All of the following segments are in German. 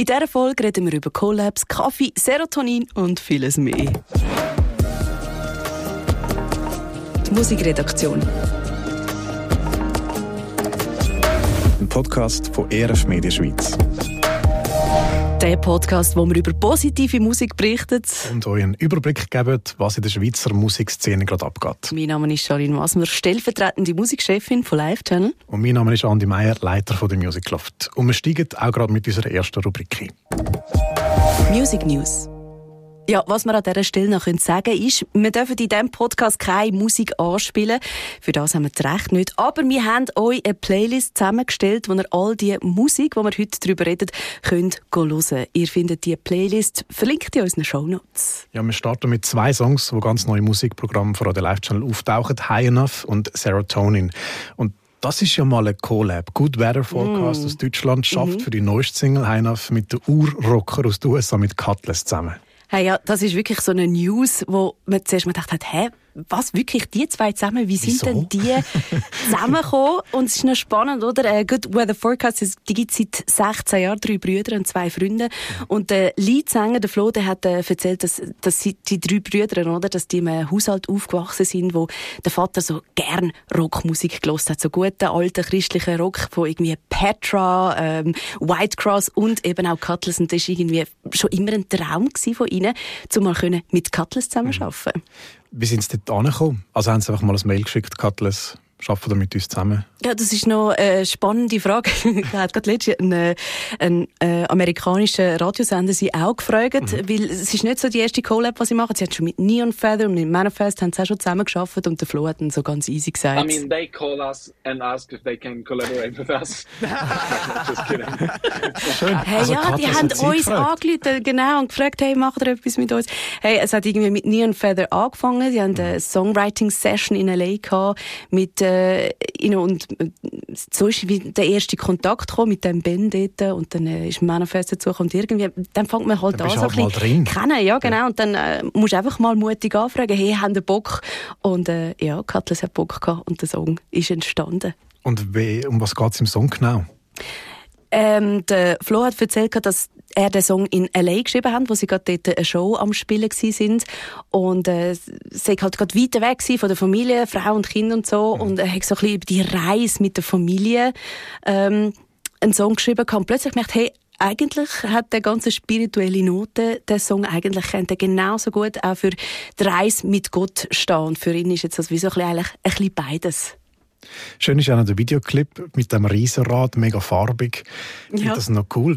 In dieser Folge reden wir über Collabs, Kaffee, Serotonin und vieles mehr. Die Musikredaktion. Ein Podcast von ERF Media Schweiz. Der Podcast, wo wir über positive Musik berichtet. Und euch einen Überblick geben, was in der Schweizer Musikszene gerade abgeht. Mein Name ist Charlene Wasmer, stellvertretende Musikchefin von Live Channel. Und mein Name ist Andi Meier, Leiter von der Music Loft. Und wir steigen auch gerade mit unserer ersten Rubrik ein. Music News. Ja, was wir an dieser Stelle noch sagen können, ist, wir dürfen in diesem Podcast keine Musik anspielen. Für das haben wir das Recht nicht. Aber wir haben euch eine Playlist zusammengestellt, wo ihr all die Musik, die wir heute darüber reden, könnt hören. Ihr findet die Playlist verlinkt in unseren Shownotes. Ja, wir starten mit zwei Songs, wo ganz neue Musikprogramme von der Live Channel auftauchen. High Enough und Serotonin. Und das ist ja mal ein Collab. Good Weather Forecast mm. aus Deutschland schafft mm für die neueste Single High Enough mit der Urrocker aus den USA mit Cutlass zusammen. Hey, ja, das ist wirklich so eine News, wo man zuerst mal gedacht hat, hä, was, wirklich die zwei zusammen? Wie sind Wieso? denn die zusammengekommen? Und es ist noch spannend, oder? Äh, Good Weather Forecast, die gibt es seit 16 Jahren, drei Brüder und zwei Freunde. Und der Leadsänger, der Flo, der hat äh, erzählt, dass, dass sie, die drei Brüder, oder, dass die in einem Haushalt aufgewachsen sind, wo der Vater so gern Rockmusik gelost hat. So guten, alten, christlichen Rock von irgendwie Petra, ähm, Whitecross und eben auch Cutlass. Und das war irgendwie schon immer ein Traum von ihnen, um mal mit Cutlass zusammenzuarbeiten. Mhm. Wie sind sie dort angekommen? Also haben sie einfach mal ein Mail geschickt, Cutlass, arbeiten mit uns zusammen? Ja, das ist noch eine spannende Frage. ich habe gerade letztens einen, einen äh, amerikanischen Radiosender sie auch gefragt, mhm. weil es ist nicht so die erste Collab, was sie machen. Sie haben schon mit Neon Feather und mit Manifest haben sie auch schon zusammen geschafft und der Flo hat dann so ganz easy gesagt. I mean, they call us and ask if they can collaborate with us. Just kidding. Schön. Hey, also, ja, die haben uns angerufen, genau, und gefragt, hey, macht ihr etwas mit uns? Hey, es hat irgendwie mit Neon Feather angefangen. Sie haben eine Songwriting-Session in L.A. gehabt mit, äh, und so ist wie der erste Kontakt gekommen mit dem Ben dort und dann äh, ist Manifest dazu und irgendwie, dann fängt man halt dann an, so halt ein bisschen kennen, ja genau, ja. und dann äh, musst du einfach mal mutig anfragen, hey, haben ihr Bock? Und äh, ja, Katlas hat Bock gehabt und der Song ist entstanden. Und wie, um was geht es im Song genau? Ähm, der Flo hat erzählt, dass er den Song in L.A. geschrieben hat, wo sie gerade dort eine Show am Spielen sind und äh, sie halt gerade weiter weg von der Familie, Frau und Kind und so mhm. und er hat so ein bisschen über die Reise mit der Familie ähm, einen Song geschrieben und plötzlich gemerkt, hey, eigentlich hat der ganze spirituelle Note der Song eigentlich könnte genauso gut auch für die Reise mit Gott stehen und für ihn ist jetzt das wie so ein bisschen, eigentlich ein bisschen beides. Schön ist auch noch der Videoclip mit dem Riesenrad, mega farbig. Ich ja. das noch cool,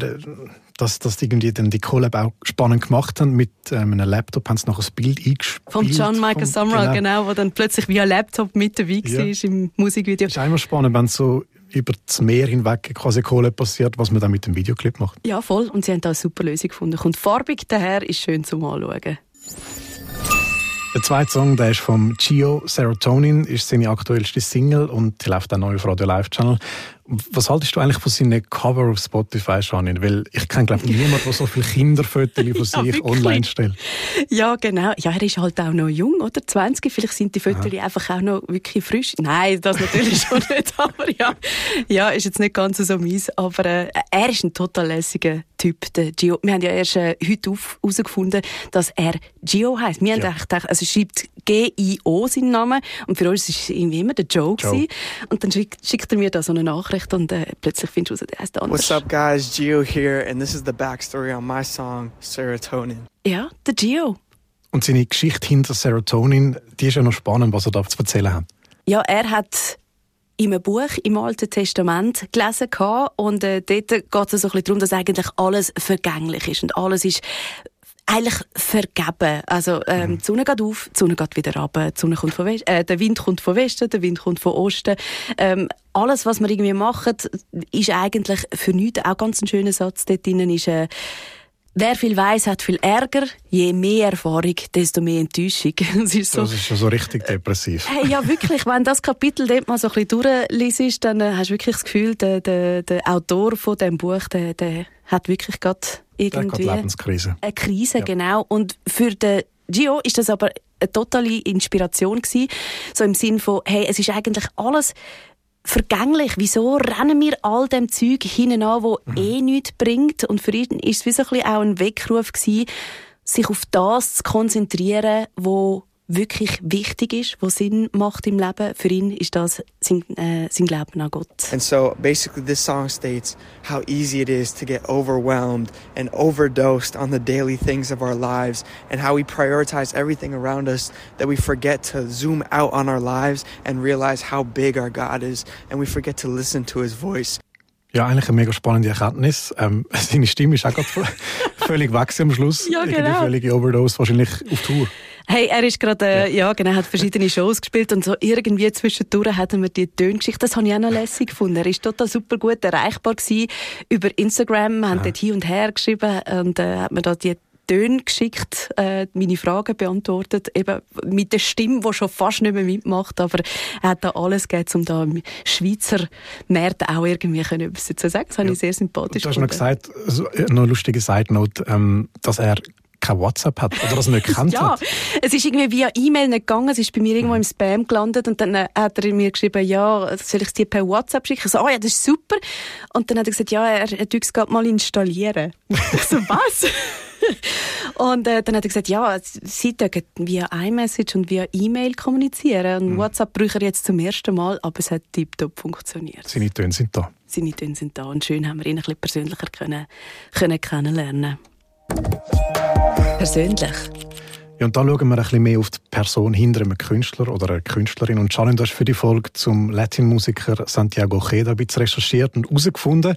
dass, die irgendwie dann die Collab auch spannend gemacht haben. Mit ähm, einem Laptop haben sie noch ein Bild eingespielt. Von John Michael Summerall, genau. genau, wo dann plötzlich via Laptop mit dabei ja. war im Musikvideo. Es ist immer spannend, wenn so über das Meer hinweg quasi Kohle passiert, was man dann mit dem Videoclip macht. Ja, voll. Und sie haben da eine super Lösung gefunden. Und farbig daher ist schön zum Anschauen. Der zweite Song, der ist vom Gio Serotonin, ist seine aktuellste Single und die läuft auch neu auf Radio Live Channel. Was haltest du eigentlich von seinen Cover auf Spotify, Janine? Weil ich kenne, glaube ich, niemanden, der so viele Kinderfotos von ja, sich wirklich. online stellt. Ja, genau. Ja, er ist halt auch noch jung, oder? 20. Vielleicht sind die Fotos ja. einfach auch noch wirklich frisch. Nein, das natürlich schon nicht. Aber ja, ja, ist jetzt nicht ganz so mies. Aber äh, er ist ein total lässiger Typ, der Gio. Wir haben ja erst äh, heute herausgefunden, dass er Gio heißt. Wir ja. haben gedacht, also schreibt G-I-O seinen Namen. Und für uns war es irgendwie immer der Joe. Joe. Und dann schickt, schickt er mir da so eine Nachricht Nachricht und äh, plötzlich findest du raus, der heißt anders. What's up guys, Gio here and this is the backstory on my song Serotonin. Ja, der Gio. Und seine Geschichte hinter Serotonin, die ist ja noch spannend, was er da zu erzählen hat. Ja, er hat in einem Buch im Alten Testament gelesen und äh, dort geht es so ein bisschen darum, dass eigentlich alles vergänglich ist und alles ist eigentlich vergeben. Also ähm, mhm. die Sonne geht auf, die Sonne geht wieder runter, die Sonne kommt von Westen, äh, der Wind kommt von Westen, der Wind kommt von Osten. Ähm, alles, was wir irgendwie machen, ist eigentlich für nichts. Auch ganz ein schöner Satz dort drinnen ist, äh, Wer viel weiß, hat viel Ärger. Je mehr Erfahrung, desto mehr Enttäuschung. Das ist, so, das ist schon so richtig depressiv. Hey, ja, wirklich. Wenn das Kapitel dort mal so ein bisschen durchliest, dann äh, hast du wirklich das Gefühl, der, der, der Autor von dem Buch, der, der hat wirklich gerade irgendwie Lebenskrise. eine Krise, ja. genau. Und für den Gio ist das aber eine totale Inspiration gewesen. So im Sinn von, hey, es ist eigentlich alles vergänglich. Wieso rennen wir all dem Zeug hinein an, wo mhm. eh nichts bringt? Und für ihn ist es wie so ein bisschen auch ein Weckruf gewesen, sich auf das zu konzentrieren, wo wirklich wichtig ist, was Sinn macht im Leben. Für ihn ist das sein, äh, sein Glauben an Gott. And so basically this song states how easy it is to get overwhelmed and overdosed on the daily things of our lives and how we prioritize everything around us that we forget to zoom out on our lives and realize how big our God is and we forget to listen to his voice. Ja, eigentlich eine mega spannende Erkenntnis. Ähm, seine Stimme ist auch gerade völlig weg am Schluss. Ja, genau. Irgendwie völlige Overdose, wahrscheinlich auf Tour. Hey, er ist gerade, äh, ja. ja. genau, hat verschiedene Shows gespielt und so irgendwie zwischendurch hatten wir die Töngeschichte. Das habe ich auch noch lässig gefunden. Er ist total super gut erreichbar gewesen über Instagram. Wir haben ja. dort hin und her geschrieben und äh, hat mir da die Töne geschickt, äh, meine Fragen beantwortet, eben mit der Stimme, die schon fast nicht mehr mitmacht, aber er hat da alles gegeben, um da im Schweizer Markt auch irgendwie etwas zu sagen. Das habe ja. ich sehr sympathisch Du hast noch gesagt, so, noch eine lustige Side-Note, ähm, dass er kein WhatsApp hat oder das nicht kennt ja, hat. es ist irgendwie via E-Mail nicht gegangen, es ist bei mir irgendwo im Spam gelandet und dann äh, hat er mir geschrieben, ja, soll ich es dir per WhatsApp schicken? Ich so, oh ja, das ist super. Und dann hat er gesagt, ja, er, er es gerade mal installieren. ich so, was? und äh, dann hat er gesagt, ja, sie dürfen via iMessage und via E-Mail kommunizieren. Und mhm. WhatsApp brauche er jetzt zum ersten Mal, aber es hat tiptop funktioniert. Seine Töne sind da. Seine Töne sind da und schön haben wir ihn ein bisschen persönlicher können, können kennenlernen Persönlich. Ja, und da schauen wir ein bisschen mehr auf die Person hinter einem Künstler oder einer Künstlerin. Und Shannon, du hast für die Folge zum Latin-Musiker Santiago Cheda ein bisschen recherchiert und herausgefunden,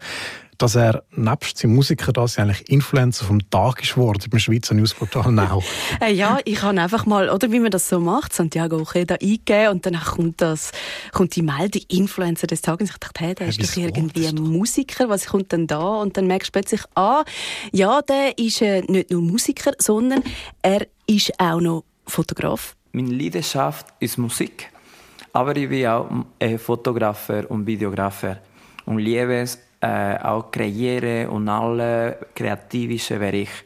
dass er nebst seinem Musiker das eigentlich Influencer vom Tag ist geworden beim Schweizer Newsportal Now. Äh, ja, ich habe einfach mal, oder wie man das so macht, Santiago Ojeda eingegeben und dann kommt das, kommt die Meldung Influencer des Tages. Ich dachte, hey, der ist doch irgendwie ein Musiker, was kommt denn da? Und dann merkst du plötzlich, ah, ja, der ist äh, nicht nur Musiker, sondern er ist auch noch Fotograf. Meine Leidenschaft ist Musik, aber ich bin auch äh, Fotografer und Videografer und liebe es, äh, auch kreieren und alle kreativischen Bereiche.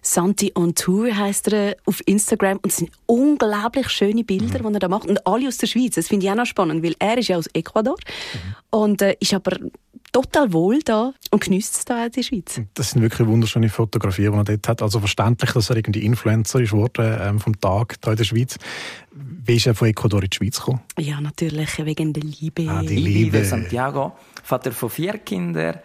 Santi on Tour heisst er auf Instagram und es sind unglaublich schöne Bilder, mhm. die er da macht und alle aus der Schweiz. Das finde ich auch noch spannend, weil er ist ja aus Ecuador mhm. und äh, ist aber total wohl da und genießt es da in der Schweiz. Das sind wirklich wunderschöne Fotografien, die er dort hat. Also verständlich, dass er irgendwie Influencer ist worden ähm, vom Tag da in der Schweiz. Wie ist er von Ecuador in die Schweiz gekommen? Ja, natürlich wegen der Liebe. Ah, die Liebe. Liebe Santiago, Vater von vier Kindern,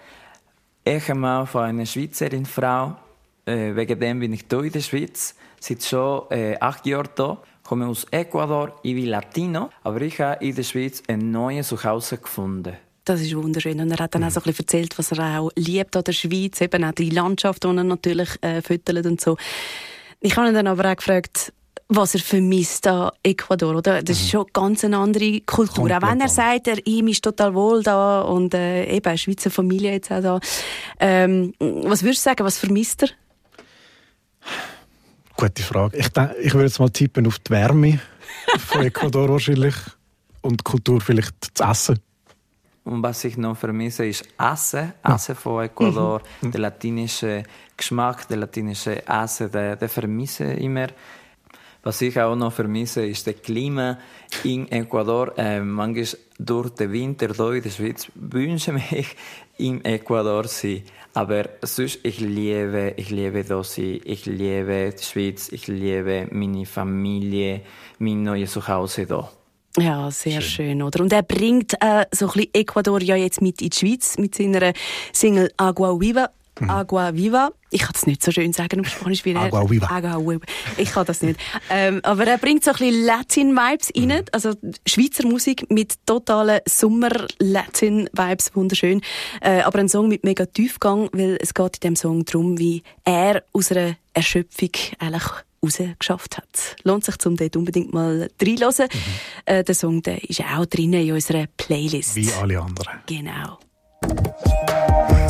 Ehemann von einer Schweizerin Frau. Äh, wegen dem bin ich hier in der Schweiz. Seit schon äh, acht Jahren hier. Ich komme aus Ecuador, ich bin Latino, aber ich habe in der Schweiz ein neues Zuhause gefunden. Das ist wunderschön. Und er hat dann auch so ein bisschen erzählt, was er auch liebt an der Schweiz, eben auch die Landschaft, die er natürlich äh, füttert und so. Ich habe ihn dann aber auch gefragt, was er vermisst an Ecuador, oder? Das ist mhm. schon ganz eine andere Kultur. Komplett auch wenn er sagt, er ihm ist total wohl da und äh, eben eine Schweizer Familie jetzt auch da. Ähm, was würdest du sagen, was vermisst er? Gute Frage. Ich, denke, ich würde jetzt mal tippen auf die Wärme von Ecuador wahrscheinlich und die Kultur vielleicht das Essen. Und was ich noch vermisse, ist Essen. Essen von Ecuador. Mhm. Der latinische Geschmack, der latinische den, den vermisse ich immer. Was ich auch noch vermisse, ist das Klima in Ecuador. Äh, manchmal durch den Winter hier in der Schweiz wünsche ich mich in Ecuador sein. Aber sonst, ich liebe, ich liebe hier sein. Ich liebe die Schweiz. Ich liebe meine Familie, mein neues Zuhause hier. Ja, sehr schön. schön, oder? Und er bringt äh, so ein bisschen Ecuador ja jetzt mit in die Schweiz mit seiner Single Agua Viva. Mhm. Agua Viva. Ich kann es nicht so schön sagen auf Spanisch wie er. Agua Viva. Agua Viva. Ich kann das nicht. ähm, aber er bringt so ein bisschen Latin-Vibes rein. Mhm. Also Schweizer Musik mit totalen Sommer-Latin-Vibes. Wunderschön. Äh, aber ein Song mit mega Tiefgang, weil es geht in dem Song darum, wie er aus einer Erschöpfung eigentlich rausgeschafft hat. Lohnt sich, um dort unbedingt mal reinzuhören. Mhm. Äh, der Song der ist auch drinnen in unserer Playlist. Wie alle anderen. Genau.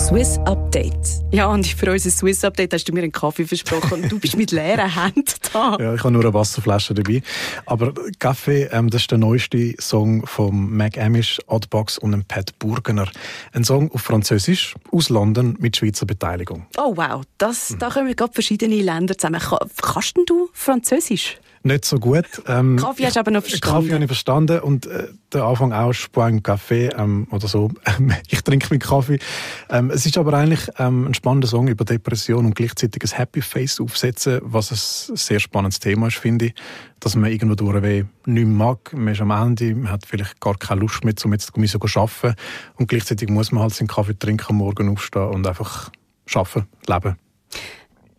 Swiss Update. Ja, und für unser Swiss Update hast du mir einen Kaffee versprochen und du bist mit leeren Händen da. Ja, ich habe nur eine Wasserflasche dabei. Aber Kaffee, ähm, das ist der neueste Song von Mac Amish, Oddbox und Pat Burgener. Ein Song auf Französisch aus London mit Schweizer Beteiligung. Oh wow, das, da kommen gerade verschiedene Länder zusammen. Kannst du Französisch? Nicht so gut. Ähm, Kaffee hast du aber noch verstanden. Kaffee habe ich verstanden und äh, der Anfang auch Spuang Kaffee ähm, oder so. ich trinke meinen Kaffee. Ähm, es ist aber eigentlich ähm, ein spannender Song über Depression und gleichzeitig ein Happy Face aufsetzen, was ein sehr spannendes Thema ist, finde ich. Dass man irgendwo durch nicht mag, man ist am Ende, man hat vielleicht gar keine Lust mehr, um jetzt zu arbeiten und gleichzeitig muss man halt seinen Kaffee trinken, morgen aufstehen und einfach arbeiten, leben.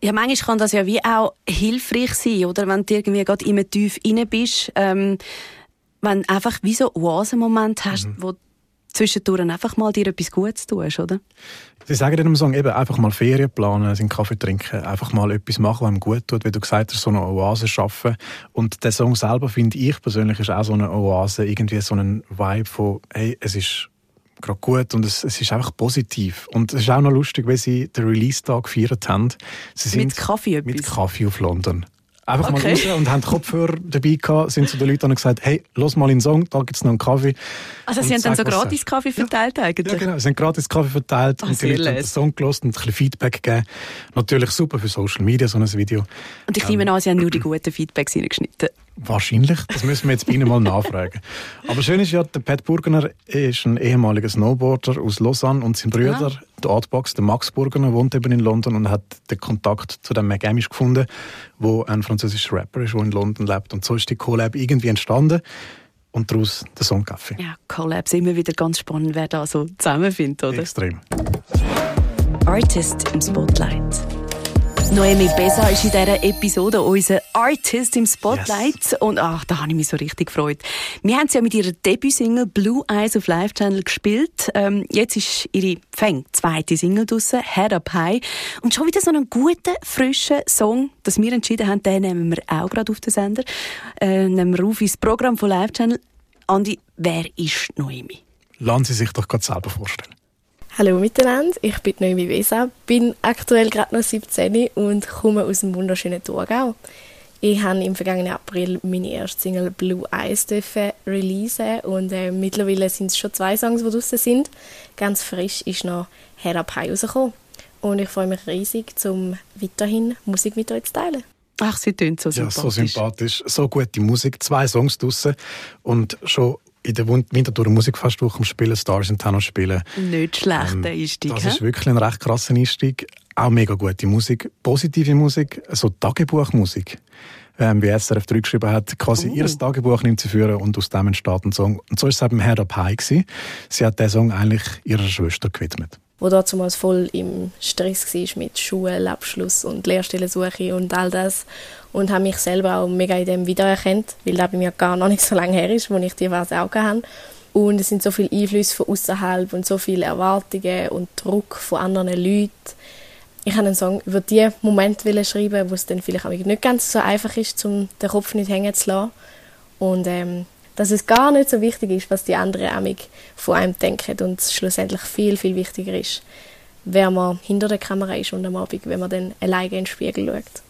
Ja, manchmal kann das ja wie auch hilfreich sein, oder? Wenn du irgendwie gerade immer tief rein bist, ähm, wenn du einfach wie so einen Oasenmoment hast, mhm. wo zwischendurch einfach mal dir etwas Gutes tust, oder? Sie sagen in dem Song eben einfach mal Ferien planen, seinen Kaffee trinken, einfach mal etwas machen, was einem gut tut, wie du gesagt hast, so eine Oase schaffen. Und der Song selber, finde ich persönlich, ist auch so eine Oase, irgendwie so ein Vibe von, hey, es ist gerade gut und es, es ist einfach positiv. Und es ist auch noch lustig, wie sie den Release-Tag gefeiert haben. Sie sind mit Kaffee Mit Kaffee auf London. Einfach okay. mal raus und haben Kopfhörer dabei gehabt, sind zu den Leuten und gesagt, hey, los mal in den Song, da gibt es noch einen Kaffee. Also sie haben dann so gratis Kaffee verteilt ja. eigentlich? Ja, genau, sie haben gratis Kaffee verteilt Ach, und die Leute haben den Song gelost und ein bisschen Feedback gegeben. Natürlich super für Social Media, so ein Video. Und ich nehme ähm, an, sie haben nur die guten Feedbacks reingeschnitten. Wahrscheinlich, das müssen wir jetzt bei Ihnen mal nachfragen. Aber schön ist ja, der Pat Burgener ist ein ehemaliger Snowboarder aus Lausanne und sein Bruder, ja. der Artbox, der Max Burgener, wohnt eben in London und hat den Kontakt zu dem McGamish gefunden, wo ein französischer Rapper ist, der in London lebt. Und so ist die Collab irgendwie entstanden und daraus der Song Kaffee. Ja, Collabs immer wieder ganz spannend, wer da so zusammenfindet, oder? Extrem. Artist im Spotlight. Noemi Besa ist in dieser Episode unser Artist im Spotlight. Yes. Und ach, da habe ich mich so richtig gefreut. Wir haben sie ja mit ihrer Debütsingle Blue Eyes auf Live Channel gespielt. Ähm, jetzt ist ihre Fang zweite Single draussen, Head Up High. Und schon wieder so einen guten, frischen Song, dass wir entschieden haben, den nehmen wir auch gerade auf den Sender. Äh, nehmen wir auf ins Programm von Live Channel. Andi, wer ist Noemi? Lassen Sie sich doch gerade selber vorstellen. Hallo miteinander, ich bin Noemi Weser, bin aktuell gerade noch 17 und komme aus dem wunderschönen Thurgau. Ich habe im vergangenen April meine erste Single Blue Eyes releasen und äh, mittlerweile sind es schon zwei Songs, die draußen sind. Ganz frisch ist noch Head Up High rausgekommen. Und ich freue mich riesig, um weiterhin Musik mit euch zu teilen. Ach, sie tönt so sympathisch. Ja, so sympathisch. So gute Musik. Zwei Songs draussen und schon in der Winterthur Musikfestwoche am Spielen, Stars in Tenor spielen. Nicht schlechter ähm, Einstieg. Das he? ist wirklich ein recht krasser Einstieg. Auch mega gute Musik, positive Musik, so Tagebuchmusik. Ähm, wie SRF 3 geschrieben hat, quasi uh. ihr Tagebuch nimmt sie führen und aus dem entsteht ein Song. Und so ist es eben Head Up High gewesen. Sie hat den Song eigentlich ihrer Schwester gewidmet wo damals voll im Stress war mit Schulabschluss und Lehrstellensuche und all das. Und habe mich selber auch mega in dem wiedererkannt, weil das bei mir gar noch nicht so lange her ist, wo ich die Phase auch hatte. Und es sind so viele Einflüsse von außerhalb und so viele Erwartungen und Druck von anderen Leuten. Ich habe einen Song über die Momente schreiben, wo es dann vielleicht auch nicht ganz so einfach ist, um den Kopf nicht hängen zu lassen. Und ähm, dass es gar nicht so wichtig ist, was die anderen amig von einem denken und es schlussendlich viel, viel wichtiger ist, wer man hinter der Kamera ist und am Abend, wenn man dann alleine in den Spiegel schaut.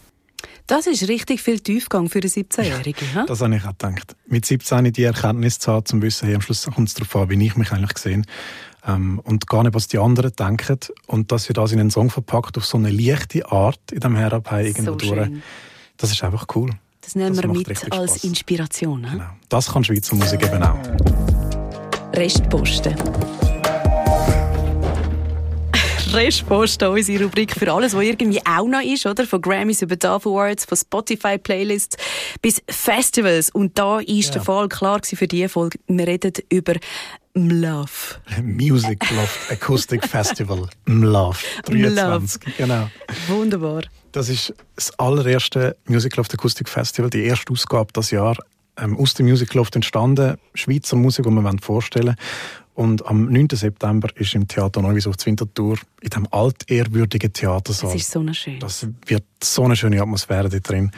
Das ist richtig viel Tiefgang für einen 17-Jährigen. Ja, das habe ich auch gedacht. Mit 17 die Erkenntnis zu haben, zum Wissen, hey, am Schluss kommt es darauf an, wie ich mich eigentlich gesehen ähm, und gar nicht, was die anderen denken. Und dass sie das in einen Song verpackt auf so eine leichte Art in dem Herabhei irgendwo so durch. Das ist einfach cool. Das nehmen das wir mit als Spaß. Inspiration. Genau. Das kann Schweizer Musik eben auch. Restposten. Restposten, unsere Rubrik für alles, was irgendwie auch noch ist, oder? Von Grammys über Dove Awards, von Spotify Playlists bis Festivals. Und da ist ja. der Fall klar für diese Folge. Wir reden über Mlove. Music Love Acoustic Festival. Mlove. 23. Genau. Wunderbar. Das ist das allererste Music Loft Acoustic Festival, die erste Ausgabe das Jahr. Ähm, aus dem Music Loft entstanden, Schweizer Musik, die wir vorstellen Und am 9. September ist im Theater Neuwies auf Winterthur, in dem altehrwürdigen Theatersaal. Das ist so eine schöne. Das wird so eine schöne Atmosphäre da drin.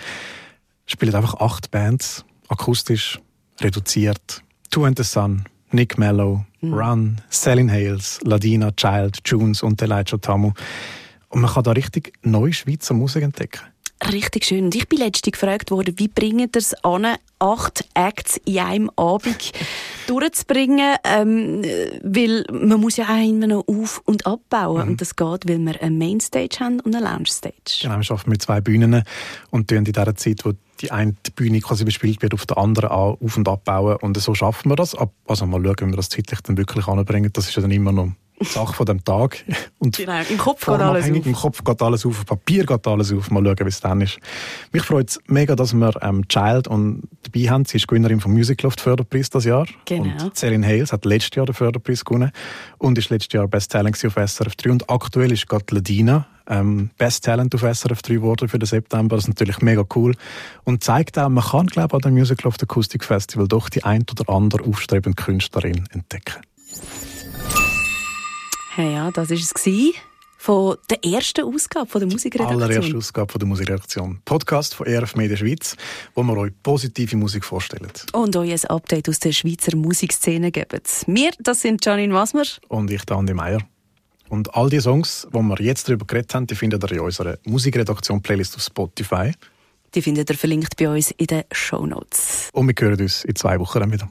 Spielen einfach acht Bands, akustisch, reduziert. Two and the Sun, Nick Mello, mhm. Run, Selin Hales, Ladina, Child, Junes und Elijah Tamu. Und man kann da richtig neue Schweizer Musik entdecken. richtig schön. Und ich bin letztens gefragt worden, wie bringen ihr es an, acht Acts in einem Abend durchzubringen, ähm, weil man muss ja auch immer noch auf- und abbauen. Mhm. Und das geht, weil wir eine Mainstage haben und eine Lounge-Stage. Genau, wir arbeiten mit zwei Bühnen und in dieser Zeit, wo die eine Bühne quasi bespielt wird, auf der anderen auch auf- und abbauen. Und so schaffen wir das. Also mal schauen, wie wir das zeitlich dann wirklich anbringen. Das ist ja dann immer noch Sache von dem Tag. Und genau, im Kopf geht alles auf. Im Kopf geht alles auf, auf Papier geht alles auf. Mal schauen, wie es dann ist. Mich freut es mega, dass wir ähm, Child und dabei haben. Sie ist Gewinnerin vom Music Loft Förderpreis das Jahr. Genau. Und Celine Hales hat letztes Jahr den Förderpreis gewonnen und ist letztes Jahr Best Talent auf SRF 3. Und aktuell ist gerade Ladina ähm, Best Talent auf SRF 3 geworden für den September. Das ist natürlich mega cool. Und zeigt auch, man kann, glaube ich, an dem Music Loft Acoustic Festival doch die ein oder andere aufstrebende Künstlerin entdecken. Hey, ja, das war es von der ersten Ausgabe von der Musikredaktion. Allererste Ausgabe von der Musikredaktion. Podcast von ERF Media Schweiz, wo wir euch positive Musik vorstellen. Und euch ein Update aus der Schweizer Musikszene geben. Wir, das sind Janine Wasmer. Und ich, der Andi Meier. Und all die Songs, die wir jetzt darüber geredet haben, die findet ihr in unserer Musikredaktion-Playlist auf Spotify. Die findet ihr verlinkt bei uns in den Show Notes. Und wir hören uns in zwei Wochen dann wieder.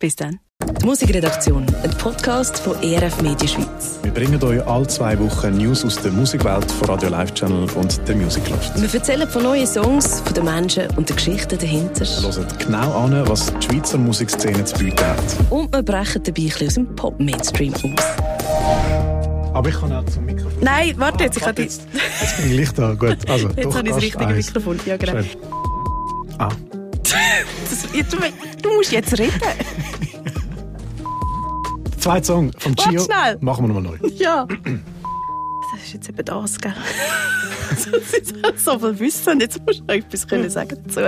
Bis dann. Die Musikredaktion, ein Podcast von ERF Media Schweiz. Wir bringen euch alle zwei Wochen News aus der Musikwelt von Radio Live Channel und der Music Loft. Wir erzählen von neuen Songs, von den Menschen und den Geschichten dahinter. Wir hören genau an, was die Schweizer Musikszene zu bieten hat. Und wir brechen dabei ein bisschen aus dem Pop-Mainstream aus. Aber ich kann auch zum Mikrofon. Nein, warte jetzt. Ich warte, jetzt, jetzt bin ich Licht da. Gut, also. Jetzt habe ich das richtige eins. Mikrofon. Ja, genau. Ah. das, du, du musst jetzt reden. Zweiter Song von Gio. schnell. Machen wir nochmal neu. Ja. Das ist jetzt eben das, gell? das ist so viel Wissen. Jetzt musst du noch etwas sagen dazu.